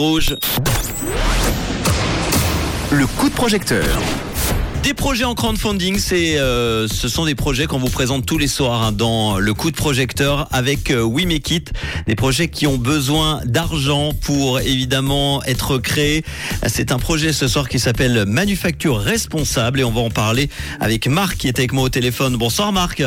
Rouge. Le coup de projecteur. Des projets en crowdfunding, c'est, euh, ce sont des projets qu'on vous présente tous les soirs hein, dans le coup de projecteur avec euh, We Make It. Des projets qui ont besoin d'argent pour évidemment être créés. C'est un projet ce soir qui s'appelle Manufacture Responsable et on va en parler avec Marc qui est avec moi au téléphone. Bonsoir Marc.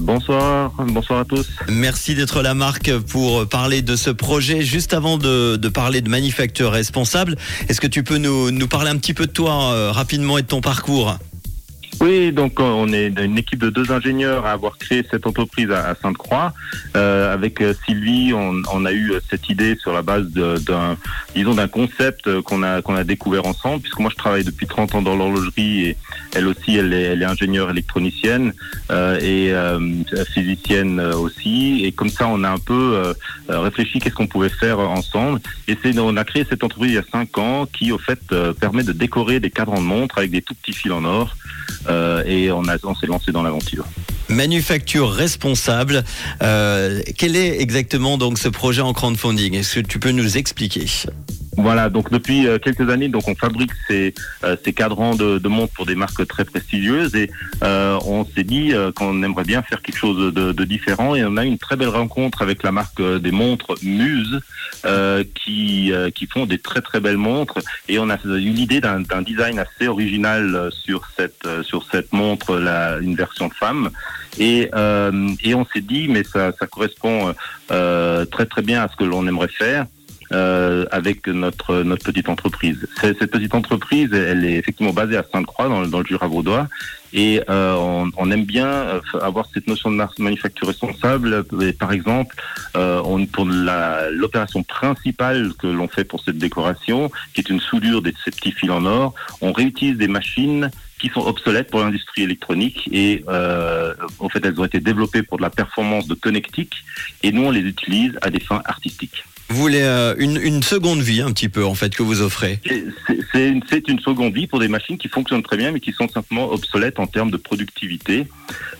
Bonsoir, bonsoir à tous. Merci d'être là Marc pour parler de ce projet. Juste avant de, parler de manufacture responsable, est-ce que tu peux nous, nous parler un petit peu de toi euh, rapidement et de ton parcours? Oui, donc euh, on est une équipe de deux ingénieurs à avoir créé cette entreprise à, Sainte-Croix. Euh, avec euh, Sylvie, on, on, a eu cette idée sur la base d'un, disons, d'un concept qu'on a qu'on a découvert ensemble. Puisque moi, je travaille depuis 30 ans dans l'horlogerie et elle aussi, elle est, elle est ingénieure électronicienne euh, et euh, physicienne aussi. Et comme ça, on a un peu réfléchi qu'est-ce qu'on pouvait faire ensemble. Et c'est, on a créé cette entreprise il y a cinq ans qui, au fait, permet de décorer des cadrans de montres avec des tout petits fils en or. Euh, et on, s'est lancé dans l'aventure. Manufacture responsable. Euh, quel est exactement donc ce projet en crowdfunding? Est-ce que tu peux nous expliquer? Voilà, donc depuis euh, quelques années, donc on fabrique ces, euh, ces cadrans de, de montres pour des marques très prestigieuses et euh, on s'est dit euh, qu'on aimerait bien faire quelque chose de, de, différent et on a une très belle rencontre avec la marque des montres Muse qui, qui font des très très belles montres et on a eu l'idée d'un design assez original sur cette sur cette montre, la, une version femme et, et on s'est dit mais ça, ça correspond très très bien à ce que l'on aimerait faire euh, avec notre notre petite entreprise. Cette petite entreprise, elle est effectivement basée à Sainte-Croix dans, dans, le Jura vaudois et euh, on, on, aime bien euh, avoir cette notion de manufacture responsable. Et par exemple, euh, on, pour l'opération principale que l'on fait pour cette décoration, qui est une soudure de ces petits fils en or, on réutilise des machines qui sont obsolètes pour l'industrie électronique et euh, en fait elles ont été développées pour de la performance de connectique et nous on les utilise à des fins artistiques. Vous voulez euh, une, une, seconde vie un petit peu en fait que vous offrez C'est une, une, seconde vie pour des machines qui fonctionnent très bien mais qui sont simplement obsolètes en termes de productivité.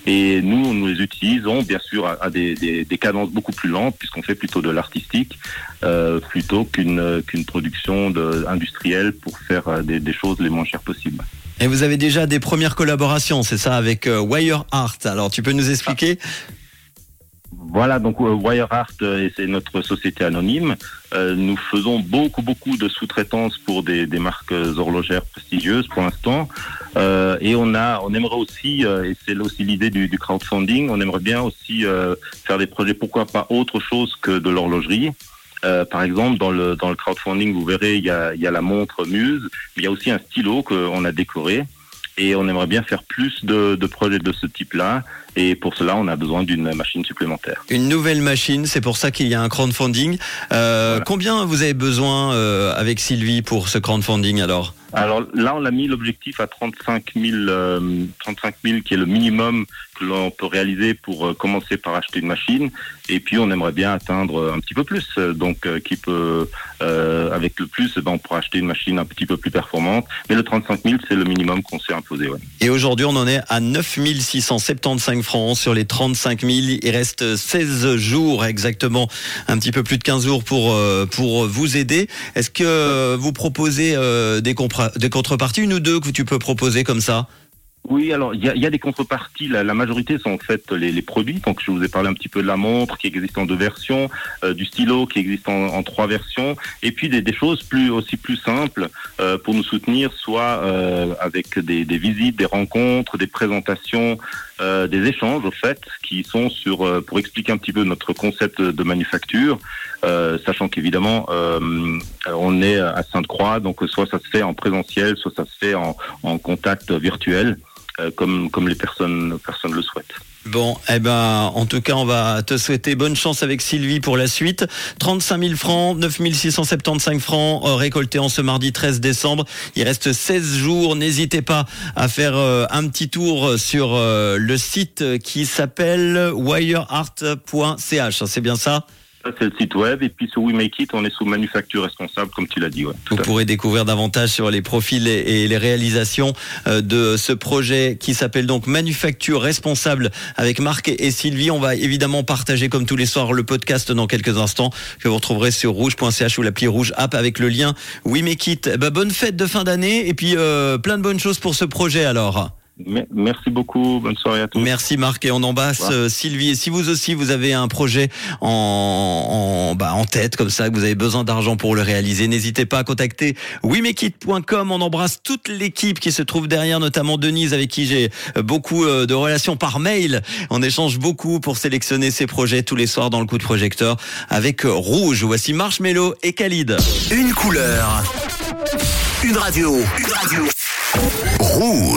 Et nous, nous les utilisons bien sûr à, à des, des, des, cadences beaucoup plus lentes puisqu'on fait plutôt de l'artistique euh, plutôt qu'une qu'une production de, industrielle pour faire euh, des, des choses les moins chères possibles. Et vous avez déjà des premières collaborations, c'est ça, avec euh, Wire Art. Alors tu peux nous expliquer? Voilà, donc euh, Wireart, euh, c'est notre société anonyme. Nous faisons beaucoup, beaucoup de sous-traitance pour des, marques horlogères prestigieuses pour l'instant. Et on a, on aimerait aussi, et c'est aussi l'idée du, du, crowdfunding, on aimerait bien aussi faire des projets, pourquoi pas autre chose que de l'horlogerie. Par exemple, dans le, dans le crowdfunding, vous verrez, il y a, il y a la montre Muse, mais il y a aussi un stylo qu'on a décoré et on aimerait bien faire plus de, de projets de ce type-là. Et pour cela, on a besoin d'une machine supplémentaire. Une nouvelle machine, c'est pour ça qu'il y a un crowdfunding. Euh, voilà. Combien vous avez besoin euh, avec Sylvie pour ce crowdfunding alors alors là, on a mis l'objectif à 35 000, euh, 35 000 qui est le minimum que l'on peut réaliser pour euh, commencer par acheter une machine. Et puis, on aimerait bien atteindre un petit peu plus. Donc, euh, qui peut, avec le plus, ben, on pourra acheter une machine un petit peu plus performante. Mais le 35 000, c'est le minimum qu'on s'est imposé. Ouais. Et aujourd'hui, on en est à 9 675 francs sur les 35 000. Il reste 16 jours exactement, un petit peu plus de 15 jours pour, pour vous aider. Est-ce que vous proposez des compressions des contreparties, une ou deux que tu peux proposer comme ça? Oui, alors il y a, y a, des contreparties. La, la, majorité sont en fait les, les, produits. Donc je vous ai parlé un petit peu de la montre qui existe en deux versions, euh, du stylo qui existe en, trois versions, et puis des, des, choses plus aussi plus simples euh, pour nous soutenir, soit euh, avec des, des, visites, des rencontres, des présentations, euh, des échanges au fait, qui sont sur euh, pour expliquer un petit peu notre concept de manufacture, euh, sachant qu'évidemment on est à Sainte-Croix, donc soit ça se fait en présentiel, soit ça se fait en, en contact virtuel. Euh, comme, les personnes, le souhaitent. Bon, eh ben, en tout cas, on va te souhaiter bonne chance avec Sylvie pour la suite. 35 000 francs, 9 675 francs euh, récoltés en ce mardi 13 décembre. Il reste 16 jours. N'hésitez pas à faire euh, un petit tour sur le site qui s'appelle wireart.ch. C'est bien ça? Ça, c'est le site web. Et puis sur We Make It, on est sous manufacture responsable, comme tu l'as dit. Ouais, Vous pourrez découvrir davantage sur les profils et les réalisations euh, de ce projet qui s'appelle donc Manufacture responsable avec Marc et Sylvie. On va évidemment partager comme tous les soirs le podcast dans quelques instants que vous retrouverez sur rouge.ch ou l'appli rouge app avec le lien We Make It. Bah, bonne fête de fin d'année et puis euh, plein de bonnes choses pour ce projet alors. Merci beaucoup. Bonne soirée à tous. Merci Marc et on embrasse euh, Sylvie. Et si vous aussi vous avez un projet en, en, bah, en tête comme ça, que vous avez besoin d'argent pour le réaliser, n'hésitez pas à contacter wimekit.com. On embrasse toute l'équipe qui se trouve derrière, notamment Denise avec qui j'ai euh, beaucoup euh, de relations par mail. On échange beaucoup pour sélectionner ces projets tous les soirs dans le coup de projecteur avec Rouge. Voici Marshmello et Khalid. Une couleur. Une radio. Une radio. Rouge.